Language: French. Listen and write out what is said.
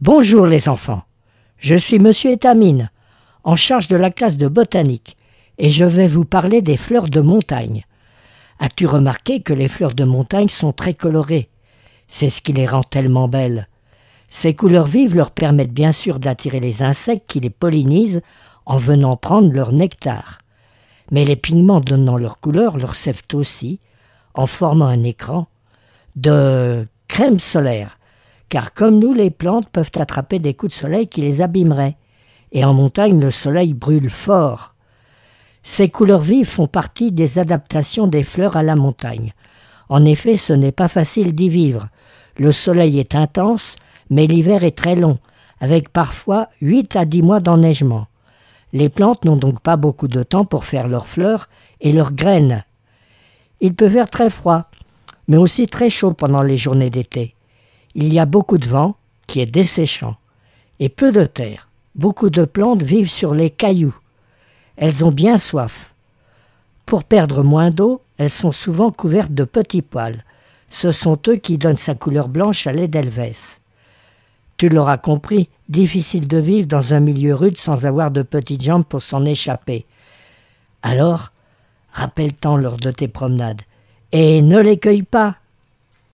Bonjour les enfants. Je suis monsieur Etamine, en charge de la classe de botanique, et je vais vous parler des fleurs de montagne. As-tu remarqué que les fleurs de montagne sont très colorées? C'est ce qui les rend tellement belles. Ces couleurs vives leur permettent bien sûr d'attirer les insectes qui les pollinisent en venant prendre leur nectar. Mais les pigments donnant leur couleur leur servent aussi, en formant un écran, de crème solaire, car comme nous, les plantes peuvent attraper des coups de soleil qui les abîmeraient, et en montagne le soleil brûle fort. Ces couleurs vives font partie des adaptations des fleurs à la montagne. En effet, ce n'est pas facile d'y vivre. Le soleil est intense, mais l'hiver est très long, avec parfois huit à dix mois d'enneigement. Les plantes n'ont donc pas beaucoup de temps pour faire leurs fleurs et leurs graines. Il peut faire très froid, mais aussi très chaud pendant les journées d'été. Il y a beaucoup de vent, qui est desséchant, et peu de terre. Beaucoup de plantes vivent sur les cailloux. Elles ont bien soif. Pour perdre moins d'eau, elles sont souvent couvertes de petits poils. Ce sont eux qui donnent sa couleur blanche à l'Edelweiss. Tu l'auras compris, difficile de vivre dans un milieu rude sans avoir de petites jambes pour s'en échapper. Alors, rappelle-t'en lors de tes promenades. Et ne les cueille pas,